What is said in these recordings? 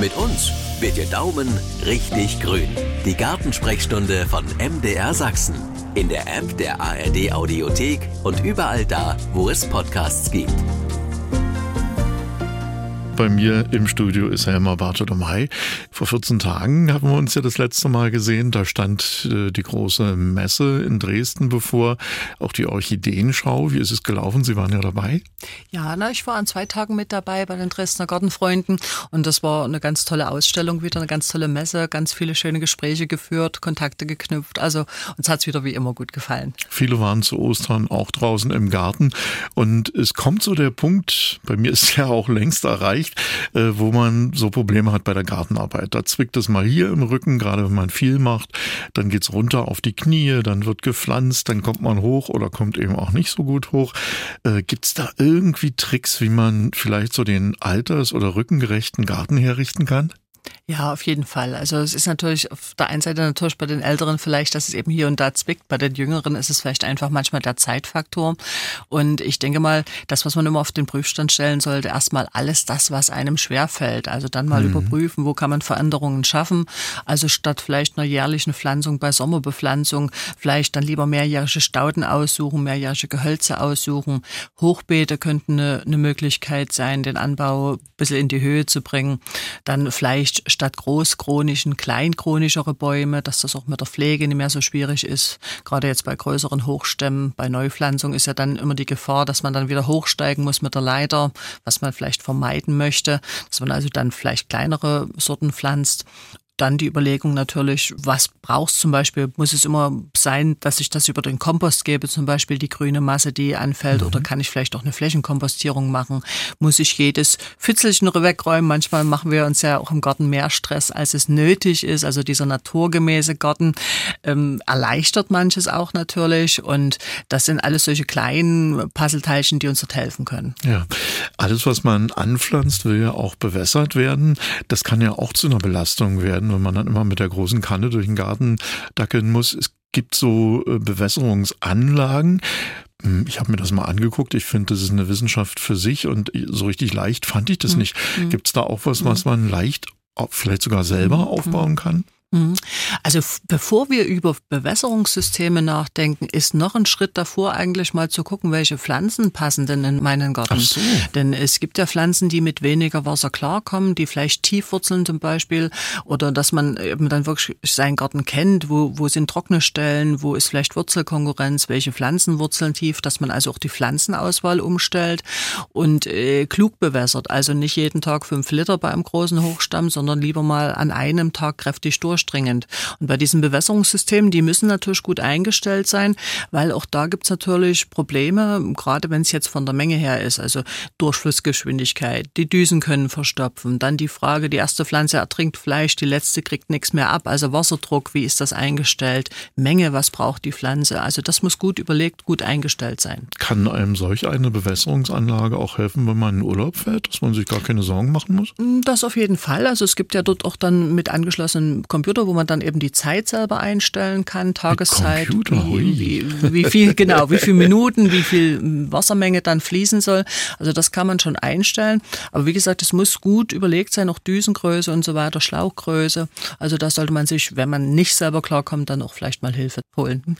Mit uns wird Ihr Daumen richtig grün. Die Gartensprechstunde von MDR Sachsen. In der App der ARD Audiothek und überall da, wo es Podcasts gibt. Bei mir im Studio ist Helma Bartolomei. Vor 14 Tagen haben wir uns ja das letzte Mal gesehen. Da stand äh, die große Messe in Dresden bevor. Auch die Orchideenschau. Wie ist es gelaufen? Sie waren ja dabei. Ja, na, ich war an zwei Tagen mit dabei bei den Dresdner Gartenfreunden. Und das war eine ganz tolle Ausstellung, wieder eine ganz tolle Messe, ganz viele schöne Gespräche geführt, Kontakte geknüpft. Also uns hat es wieder wie immer gut gefallen. Viele waren zu Ostern auch draußen im Garten. Und es kommt so der Punkt, bei mir ist ja auch längst erreicht, nicht, äh, wo man so Probleme hat bei der Gartenarbeit. Da zwickt es mal hier im Rücken, gerade wenn man viel macht, dann geht's runter auf die Knie, dann wird gepflanzt, dann kommt man hoch oder kommt eben auch nicht so gut hoch. Äh, gibt's da irgendwie Tricks, wie man vielleicht so den alters- oder rückengerechten Garten herrichten kann? Ja, auf jeden Fall. Also es ist natürlich auf der einen Seite natürlich bei den Älteren vielleicht, dass es eben hier und da zwickt. Bei den Jüngeren ist es vielleicht einfach manchmal der Zeitfaktor. Und ich denke mal, das, was man immer auf den Prüfstand stellen sollte, erstmal alles das, was einem schwerfällt. Also dann mal mhm. überprüfen, wo kann man Veränderungen schaffen. Also statt vielleicht einer jährlichen Pflanzung bei Sommerbepflanzung, vielleicht dann lieber mehrjährige Stauden aussuchen, mehrjährige Gehölze aussuchen. Hochbeete könnten eine, eine Möglichkeit sein, den Anbau ein bisschen in die Höhe zu bringen. Dann vielleicht statt großchronischen, kleinchronischere Bäume, dass das auch mit der Pflege nicht mehr so schwierig ist. Gerade jetzt bei größeren Hochstämmen, bei Neupflanzung ist ja dann immer die Gefahr, dass man dann wieder hochsteigen muss mit der Leiter, was man vielleicht vermeiden möchte, dass man also dann vielleicht kleinere Sorten pflanzt dann die Überlegung natürlich, was brauchst zum Beispiel? Muss es immer sein, dass ich das über den Kompost gebe, zum Beispiel die grüne Masse, die anfällt, mhm. oder kann ich vielleicht auch eine Flächenkompostierung machen? Muss ich jedes Pfützelchen wegräumen? Manchmal machen wir uns ja auch im Garten mehr Stress, als es nötig ist. Also dieser naturgemäße Garten ähm, erleichtert manches auch natürlich. Und das sind alles solche kleinen Puzzleteilchen, die uns dort helfen können. Ja, alles, was man anpflanzt, will ja auch bewässert werden. Das kann ja auch zu einer Belastung werden wenn man dann immer mit der großen Kanne durch den Garten dackeln muss. Es gibt so äh, Bewässerungsanlagen. Hm, ich habe mir das mal angeguckt. Ich finde, das ist eine Wissenschaft für sich und so richtig leicht fand ich das mhm. nicht. Mhm. Gibt es da auch was, was man leicht vielleicht sogar selber aufbauen kann? Mhm. Also bevor wir über Bewässerungssysteme nachdenken, ist noch ein Schritt davor eigentlich mal zu gucken, welche Pflanzen passen denn in meinen Garten. So. Denn es gibt ja Pflanzen, die mit weniger Wasser klarkommen, die vielleicht tiefwurzeln zum Beispiel oder dass man eben dann wirklich seinen Garten kennt, wo, wo sind trockene Stellen, wo ist vielleicht Wurzelkonkurrenz, welche Pflanzen wurzeln tief, dass man also auch die Pflanzenauswahl umstellt und äh, klug bewässert. Also nicht jeden Tag fünf Liter bei einem großen Hochstamm, sondern lieber mal an einem Tag kräftig durch durchdringend. Und bei diesen Bewässerungssystemen, die müssen natürlich gut eingestellt sein, weil auch da gibt's natürlich Probleme, gerade wenn es jetzt von der Menge her ist, also Durchflussgeschwindigkeit, die Düsen können verstopfen, dann die Frage, die erste Pflanze ertrinkt Fleisch, die letzte kriegt nichts mehr ab, also Wasserdruck, wie ist das eingestellt, Menge, was braucht die Pflanze, also das muss gut überlegt, gut eingestellt sein. Kann einem solch eine Bewässerungsanlage auch helfen, wenn man in Urlaub fährt, dass man sich gar keine Sorgen machen muss? Das auf jeden Fall, also es gibt ja dort auch dann mit angeschlossenen Computer Computer, wo man dann eben die Zeit selber einstellen kann, Tageszeit, wie, wie, viel, genau, wie viel Minuten, wie viel Wassermenge dann fließen soll. Also das kann man schon einstellen. Aber wie gesagt, es muss gut überlegt sein, auch Düsengröße und so weiter, Schlauchgröße. Also da sollte man sich, wenn man nicht selber klarkommt, dann auch vielleicht mal Hilfe holen.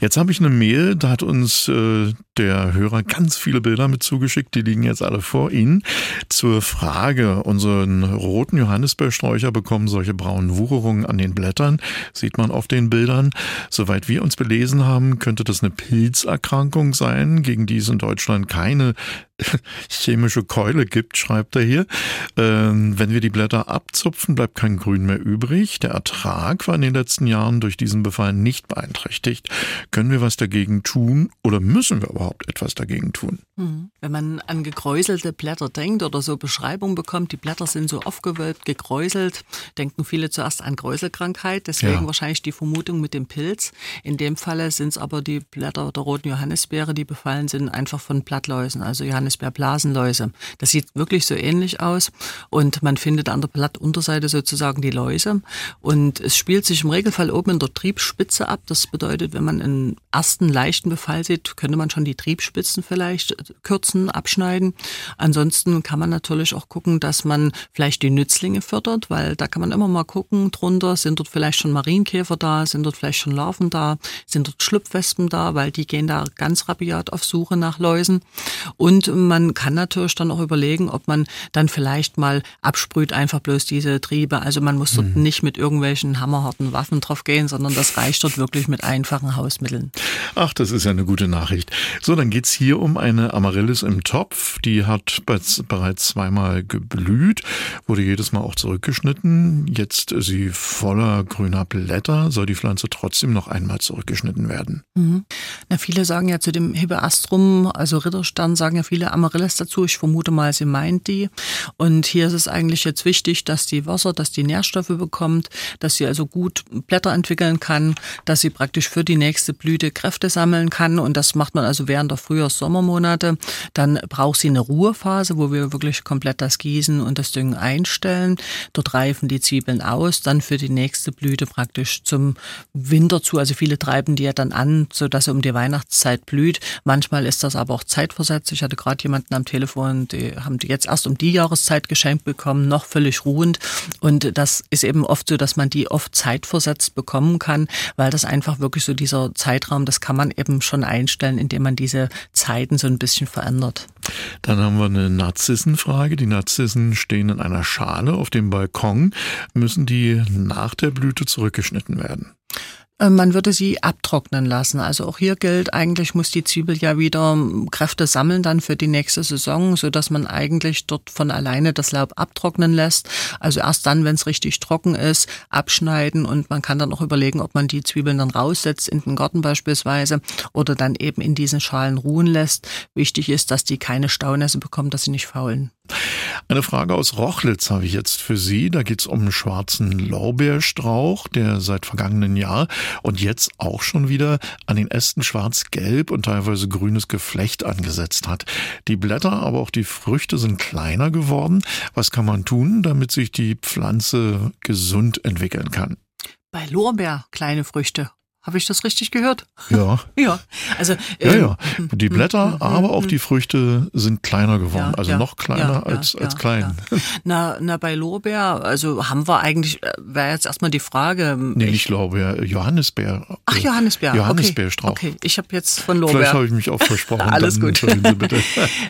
Jetzt habe ich eine Mail, da hat uns äh, der Hörer ganz viele Bilder mit zugeschickt, die liegen jetzt alle vor Ihnen. Zur Frage, unseren roten Johannisbeersträucher bekommen solche braunen Wucherungen an den Blättern, sieht man auf den Bildern. Soweit wir uns belesen haben, könnte das eine Pilzerkrankung sein, gegen die es in Deutschland keine chemische Keule gibt, schreibt er hier. Ähm, wenn wir die Blätter abzupfen, bleibt kein Grün mehr übrig. Der Ertrag war in den letzten Jahren durch diesen Befall nicht beeinträchtigt. Können wir was dagegen tun oder müssen wir überhaupt etwas dagegen tun? Hm. Wenn man an gekräuselte Blätter denkt oder so Beschreibung bekommt, die Blätter sind so aufgewölbt, gekräuselt, denken viele zuerst an Kräuselkrankheit, deswegen ja. wahrscheinlich die Vermutung mit dem Pilz. In dem Falle sind es aber die Blätter der roten Johannisbeere, die befallen sind, einfach von Blattläusen. Also Johannis Johannisbeerblasenläuse. Das sieht wirklich so ähnlich aus und man findet an der Blattunterseite sozusagen die Läuse und es spielt sich im Regelfall oben in der Triebspitze ab. Das bedeutet, wenn man einen ersten leichten Befall sieht, könnte man schon die Triebspitzen vielleicht kürzen, abschneiden. Ansonsten kann man natürlich auch gucken, dass man vielleicht die Nützlinge fördert, weil da kann man immer mal gucken drunter, sind dort vielleicht schon Marienkäfer da, sind dort vielleicht schon Larven da, sind dort Schlupfwespen da, weil die gehen da ganz rabiat auf Suche nach Läusen. Und man kann natürlich dann auch überlegen, ob man dann vielleicht mal absprüht, einfach bloß diese Triebe. Also man muss dort mhm. nicht mit irgendwelchen hammerharten Waffen drauf gehen, sondern das reicht dort wirklich mit einfachen Hausmitteln. Ach, das ist ja eine gute Nachricht. So, dann geht's hier um eine Amaryllis im Topf. Die hat bereits zweimal geblüht, wurde jedes Mal auch zurückgeschnitten. Jetzt ist sie voller grüner Blätter. Soll die Pflanze trotzdem noch einmal zurückgeschnitten werden? Mhm. Na, viele sagen ja zu dem Hibbeastrum, also Ritterstern, sagen ja viele Amaryllis dazu. Ich vermute mal, sie meint die. Und hier ist es eigentlich jetzt wichtig, dass die Wasser, dass die Nährstoffe bekommt, dass sie also gut Blätter entwickeln kann, dass sie praktisch für die nächste Blüte Kräfte sammeln kann. Und das macht man also während der Frühjahrs-Sommermonate. Dann braucht sie eine Ruhephase, wo wir wirklich komplett das Gießen und das Düngen einstellen. Dort reifen die Zwiebeln aus, dann für die nächste Blüte praktisch zum Winter zu. Also viele treiben die ja dann an, so dass sie um die Weihnachtszeit blüht. Manchmal ist das aber auch zeitversetzt. Ich hatte gerade jemanden am Telefon, die haben die jetzt erst um die Jahreszeit geschenkt bekommen, noch völlig ruhend. Und das ist eben oft so, dass man die oft zeitversetzt bekommen kann, weil das einfach wirklich so dieser Zeitraum, das kann man eben schon einstellen, indem man diese Zeiten so ein bisschen verändert. Dann haben wir eine Narzissenfrage. Die Narzissen stehen in einer Schale auf dem Balkon. Müssen die nach der Blüte zurückgeschnitten werden? Äh, man würde sie abtrocknen lassen. Also auch hier gilt, eigentlich muss die Zwiebel ja wieder ähm, Kräfte sammeln dann für die nächste Saison, so dass man eigentlich dort von alleine das Laub abtrocknen lässt. Also erst dann, wenn es richtig trocken ist, abschneiden und man kann dann auch überlegen, ob man die Zwiebeln dann raussetzt in den Garten beispielsweise oder dann eben in diesen Schalen ruhen lässt. Wichtig ist, dass die keine Staunässe bekommen, dass sie nicht faulen. Eine Frage aus Rochlitz habe ich jetzt für Sie. Da geht es um einen schwarzen Lorbeerstrauch, der seit vergangenen Jahr und jetzt auch schon wieder an den Ästen schwarz-gelb und teilweise grünes Geflecht angesetzt hat. Die Blätter, aber auch die Früchte sind kleiner geworden. Was kann man tun, damit sich die Pflanze gesund entwickeln kann? Bei Lorbeer kleine Früchte habe ich das richtig gehört? Ja. ja. Also, ja, ja. Ähm, die Blätter, hm, aber auch die Früchte sind kleiner geworden. Ja, also ja, noch kleiner als, als klein. Na, na, bei Lorbeer, also haben wir eigentlich, äh, wäre jetzt erstmal die Frage. Nee, ich, nicht Lorbeer, Johannisbeer. Ach, Johannisbeer. Johannisbeerstrauch. Okay. okay, ich habe jetzt von Lorbeer. Vielleicht habe ich mich auch versprochen. Alles gut.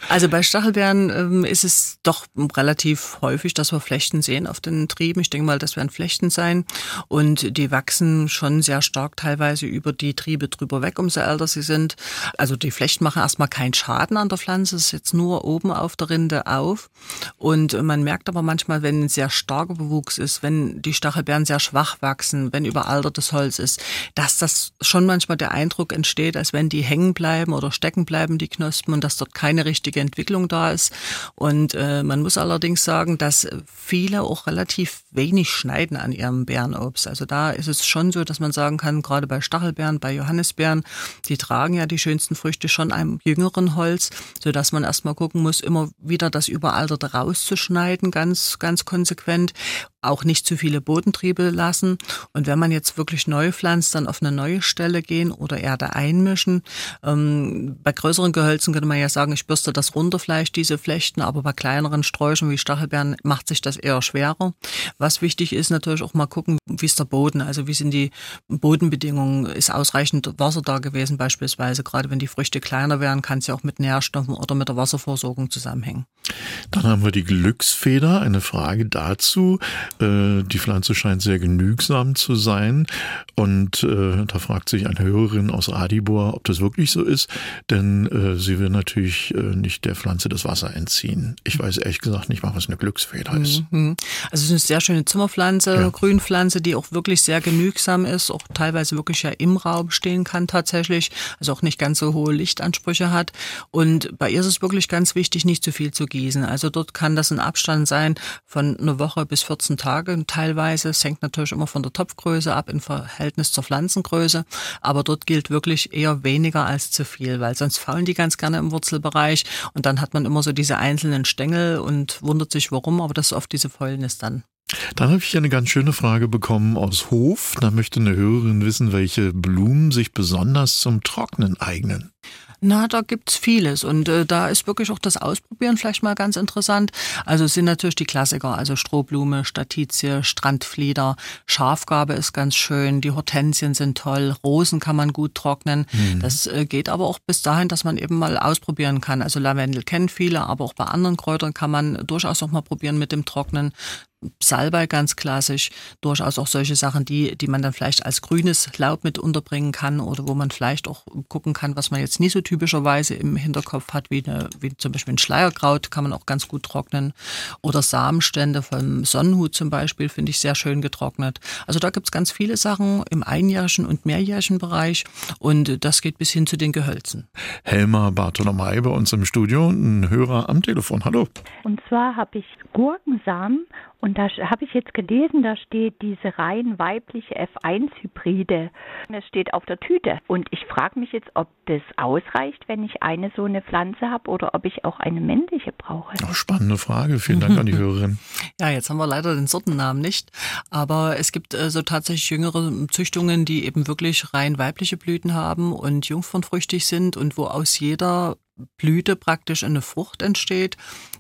also bei Stachelbeeren ähm, ist es doch relativ häufig, dass wir Flechten sehen auf den Trieben. Ich denke mal, das werden Flechten sein. Und die wachsen schon sehr stark teilweise teilweise über die Triebe drüber weg, umso älter sie sind. Also die Flechten machen erstmal keinen Schaden an der Pflanze, es ist jetzt nur oben auf der Rinde auf. Und man merkt aber manchmal, wenn ein sehr starker Bewuchs ist, wenn die Stachelbeeren sehr schwach wachsen, wenn überaltertes Holz ist, dass das schon manchmal der Eindruck entsteht, als wenn die hängen bleiben oder stecken bleiben, die Knospen, und dass dort keine richtige Entwicklung da ist. Und äh, man muss allerdings sagen, dass viele auch relativ wenig schneiden an ihrem Bärenobst. Also da ist es schon so, dass man sagen kann, gerade bei Stachelbeeren, bei Johannisbeeren, die tragen ja die schönsten Früchte schon einem jüngeren Holz, so dass man erstmal gucken muss, immer wieder das Überalterte rauszuschneiden, ganz, ganz konsequent auch nicht zu viele Bodentriebe lassen. Und wenn man jetzt wirklich neu pflanzt, dann auf eine neue Stelle gehen oder Erde einmischen. Ähm, bei größeren Gehölzen könnte man ja sagen, ich bürste das runter vielleicht, diese Flechten, aber bei kleineren Sträuchern wie Stachelbeeren macht sich das eher schwerer. Was wichtig ist, natürlich auch mal gucken, wie ist der Boden, also wie sind die Bodenbedingungen, ist ausreichend Wasser da gewesen beispielsweise. Gerade wenn die Früchte kleiner werden, kann es ja auch mit Nährstoffen oder mit der Wasserversorgung zusammenhängen. Dann haben wir die Glücksfeder, eine Frage dazu. Äh, die Pflanze scheint sehr genügsam zu sein. Und äh, da fragt sich eine Hörerin aus Radibor, ob das wirklich so ist. Denn äh, sie will natürlich nicht der Pflanze das Wasser entziehen. Ich weiß ehrlich gesagt nicht mal, was eine Glücksfeder ist. Mhm. Also es ist eine sehr schöne Zimmerpflanze, ja. Grünpflanze, die auch wirklich sehr genügsam ist, auch teilweise wirklich ja im Raum stehen kann tatsächlich. Also auch nicht ganz so hohe Lichtansprüche hat. Und bei ihr ist es wirklich ganz wichtig, nicht zu viel zu gießen. Also dort kann das ein Abstand sein von einer Woche bis 14 Tage teilweise. Es hängt natürlich immer von der Topfgröße ab im Verhältnis zur Pflanzengröße. Aber dort gilt wirklich eher weniger als zu viel, weil sonst faulen die ganz gerne im Wurzelbereich und dann hat man immer so diese einzelnen Stängel und wundert sich warum, aber das ist oft diese Fäulnis dann. Dann habe ich eine ganz schöne Frage bekommen aus Hof. Da möchte eine Hörerin wissen, welche Blumen sich besonders zum Trocknen eignen. Na, da gibt's vieles und äh, da ist wirklich auch das Ausprobieren vielleicht mal ganz interessant. Also es sind natürlich die Klassiker, also Strohblume, Statizie, Strandflieder, Schafgabe ist ganz schön, die Hortensien sind toll, Rosen kann man gut trocknen. Mhm. Das äh, geht aber auch bis dahin, dass man eben mal ausprobieren kann. Also Lavendel kennen viele, aber auch bei anderen Kräutern kann man durchaus auch mal probieren mit dem Trocknen. Salbei ganz klassisch, durchaus auch solche Sachen, die, die man dann vielleicht als grünes Laub mit unterbringen kann oder wo man vielleicht auch gucken kann, was man jetzt nie so typischerweise im Hinterkopf hat, wie, eine, wie zum Beispiel ein Schleierkraut, kann man auch ganz gut trocknen. Oder Samenstände vom Sonnenhut zum Beispiel, finde ich sehr schön getrocknet. Also da gibt's ganz viele Sachen im einjährigen und mehrjährigen Bereich und das geht bis hin zu den Gehölzen. Helma Bartolomei bei uns im Studio, ein Hörer am Telefon. Hallo. Und zwar habe ich Gurkensamen und da habe ich jetzt gelesen, da steht diese rein weibliche F1-Hybride. Das steht auf der Tüte. Und ich frage mich jetzt, ob das ausreicht, wenn ich eine so eine Pflanze habe oder ob ich auch eine männliche brauche. Oh, spannende Frage. Vielen Dank an die Hörerin. Ja, jetzt haben wir leider den Sortennamen nicht. Aber es gibt äh, so tatsächlich jüngere Züchtungen, die eben wirklich rein weibliche Blüten haben und jungfernfrüchtig sind und wo aus jeder Blüte praktisch eine Frucht entsteht,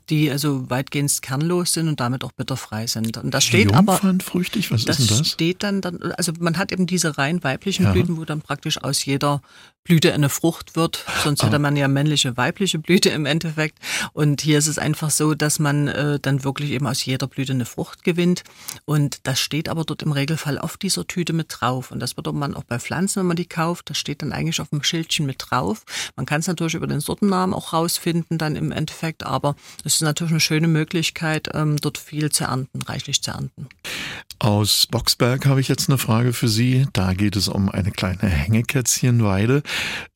die also weitgehend kernlos sind und damit auch bitterfrei sind. Und das steht aber was das ist denn das? steht dann, dann also man hat eben diese rein weiblichen ja. Blüten, wo dann praktisch aus jeder Blüte eine Frucht wird. Sonst ah. hätte man ja männliche, weibliche Blüte im Endeffekt. Und hier ist es einfach so, dass man äh, dann wirklich eben aus jeder Blüte eine Frucht gewinnt. Und das steht aber dort im Regelfall auf dieser Tüte mit drauf. Und das wird man auch bei Pflanzen, wenn man die kauft, das steht dann eigentlich auf dem Schildchen mit drauf. Man kann es natürlich über den Sortennamen auch rausfinden dann im Endeffekt, aber es ist natürlich eine schöne Möglichkeit, ähm, dort viel zu ernten, reichlich zu ernten. Aus Boxberg habe ich jetzt eine Frage für Sie. Da geht es um eine kleine Hängekätzchenweide.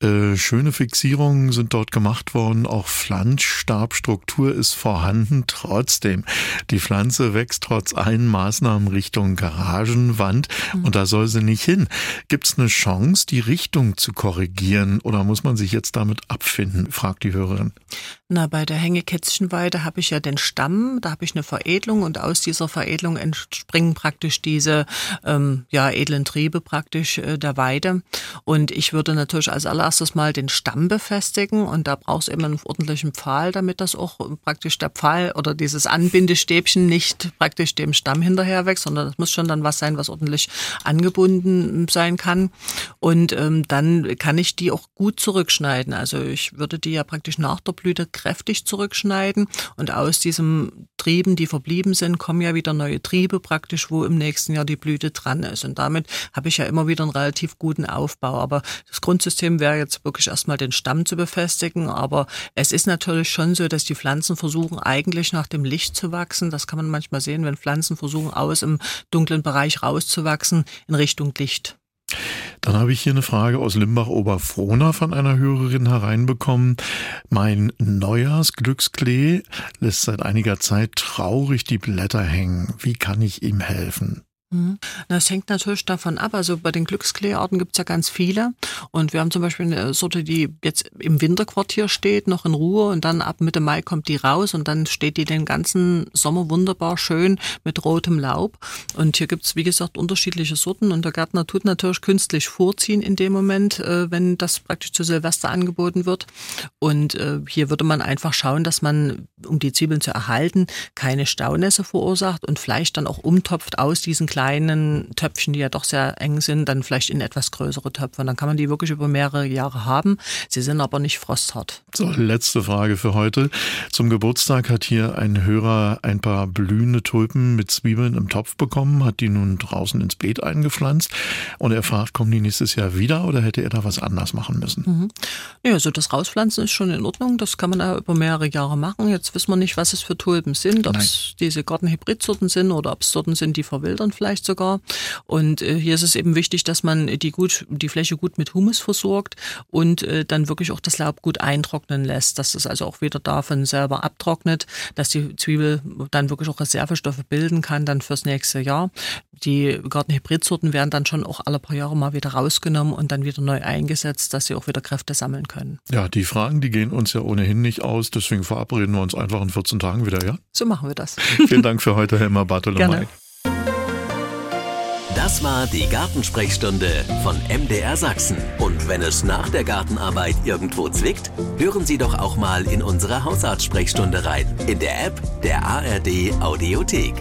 Äh, schöne Fixierungen sind dort gemacht worden. Auch Pflanzstabstruktur ist vorhanden. Trotzdem, die Pflanze wächst trotz allen Maßnahmen Richtung Garagenwand mhm. und da soll sie nicht hin. Gibt es eine Chance, die Richtung zu korrigieren oder muss man sich jetzt damit abfinden? fragt die Hörerin. Na, bei der Hängekätzchenweide habe ich ja den Stamm, da habe ich eine Veredelung und aus dieser Veredelung entspringen praktisch diese ähm, ja, edlen Triebe praktisch äh, der Weide. Und ich würde natürlich als allererstes mal den Stamm befestigen und da brauchst du eben einen ordentlichen Pfahl, damit das auch praktisch der Pfahl oder dieses Anbindestäbchen nicht praktisch dem Stamm hinterher wächst, sondern das muss schon dann was sein, was ordentlich angebunden sein kann. Und ähm, dann kann ich die auch gut zurückschneiden. Also ich würde die ja praktisch nach der Blüte kräftig zurückschneiden und aus diesen Trieben, die verblieben sind, kommen ja wieder neue Triebe praktisch, wo im nächsten Jahr die Blüte dran ist. Und damit habe ich ja immer wieder einen relativ guten Aufbau. Aber das Grundsystem wäre jetzt wirklich erstmal den Stamm zu befestigen. Aber es ist natürlich schon so, dass die Pflanzen versuchen, eigentlich nach dem Licht zu wachsen. Das kann man manchmal sehen, wenn Pflanzen versuchen, aus im dunklen Bereich rauszuwachsen in Richtung Licht. Dann habe ich hier eine Frage aus Limbach-Oberfrohna von einer Hörerin hereinbekommen. Mein Neujahrsglücksklee lässt seit einiger Zeit traurig die Blätter hängen. Wie kann ich ihm helfen? Mhm. Das hängt natürlich davon ab. Also bei den Glückskleearten gibt es ja ganz viele. Und wir haben zum Beispiel eine Sorte, die jetzt im Winterquartier steht, noch in Ruhe und dann ab Mitte Mai kommt die raus und dann steht die den ganzen Sommer wunderbar schön mit rotem Laub. Und hier gibt es, wie gesagt, unterschiedliche Sorten und der Gärtner tut natürlich künstlich vorziehen in dem Moment, äh, wenn das praktisch zu Silvester angeboten wird. Und äh, hier würde man einfach schauen, dass man, um die Zwiebeln zu erhalten, keine Staunässe verursacht und Fleisch dann auch umtopft aus diesen kleinen Töpfchen, die ja doch sehr eng sind, dann vielleicht in etwas größere Töpfe. Und dann kann man die wirklich über mehrere Jahre haben. Sie sind aber nicht frosthart. So, letzte Frage für heute. Zum Geburtstag hat hier ein Hörer ein paar blühende Tulpen mit Zwiebeln im Topf bekommen, hat die nun draußen ins Beet eingepflanzt und er fragt, kommen die nächstes Jahr wieder oder hätte er da was anders machen müssen? Mhm. Ja, also das Rauspflanzen ist schon in Ordnung. Das kann man ja über mehrere Jahre machen. Jetzt wissen wir nicht, was es für Tulpen sind, ob es diese Gartenhybridsorten sind oder ob es Sorten sind, die verwildern vielleicht vielleicht sogar. Und äh, hier ist es eben wichtig, dass man die gut, die Fläche gut mit Humus versorgt und äh, dann wirklich auch das Laub gut eintrocknen lässt, dass es also auch wieder davon selber abtrocknet, dass die Zwiebel dann wirklich auch Reservestoffe bilden kann dann fürs nächste Jahr. Die Gartenhybridsorten werden dann schon auch alle paar Jahre mal wieder rausgenommen und dann wieder neu eingesetzt, dass sie auch wieder Kräfte sammeln können. Ja, die Fragen, die gehen uns ja ohnehin nicht aus, deswegen verabreden wir uns einfach in 14 Tagen wieder, ja? So machen wir das. Vielen Dank für heute, Helma Bartolomei. Das war die Gartensprechstunde von MDR Sachsen. Und wenn es nach der Gartenarbeit irgendwo zwickt, hören Sie doch auch mal in unsere Hausarzt-Sprechstunde rein. In der App der ARD Audiothek.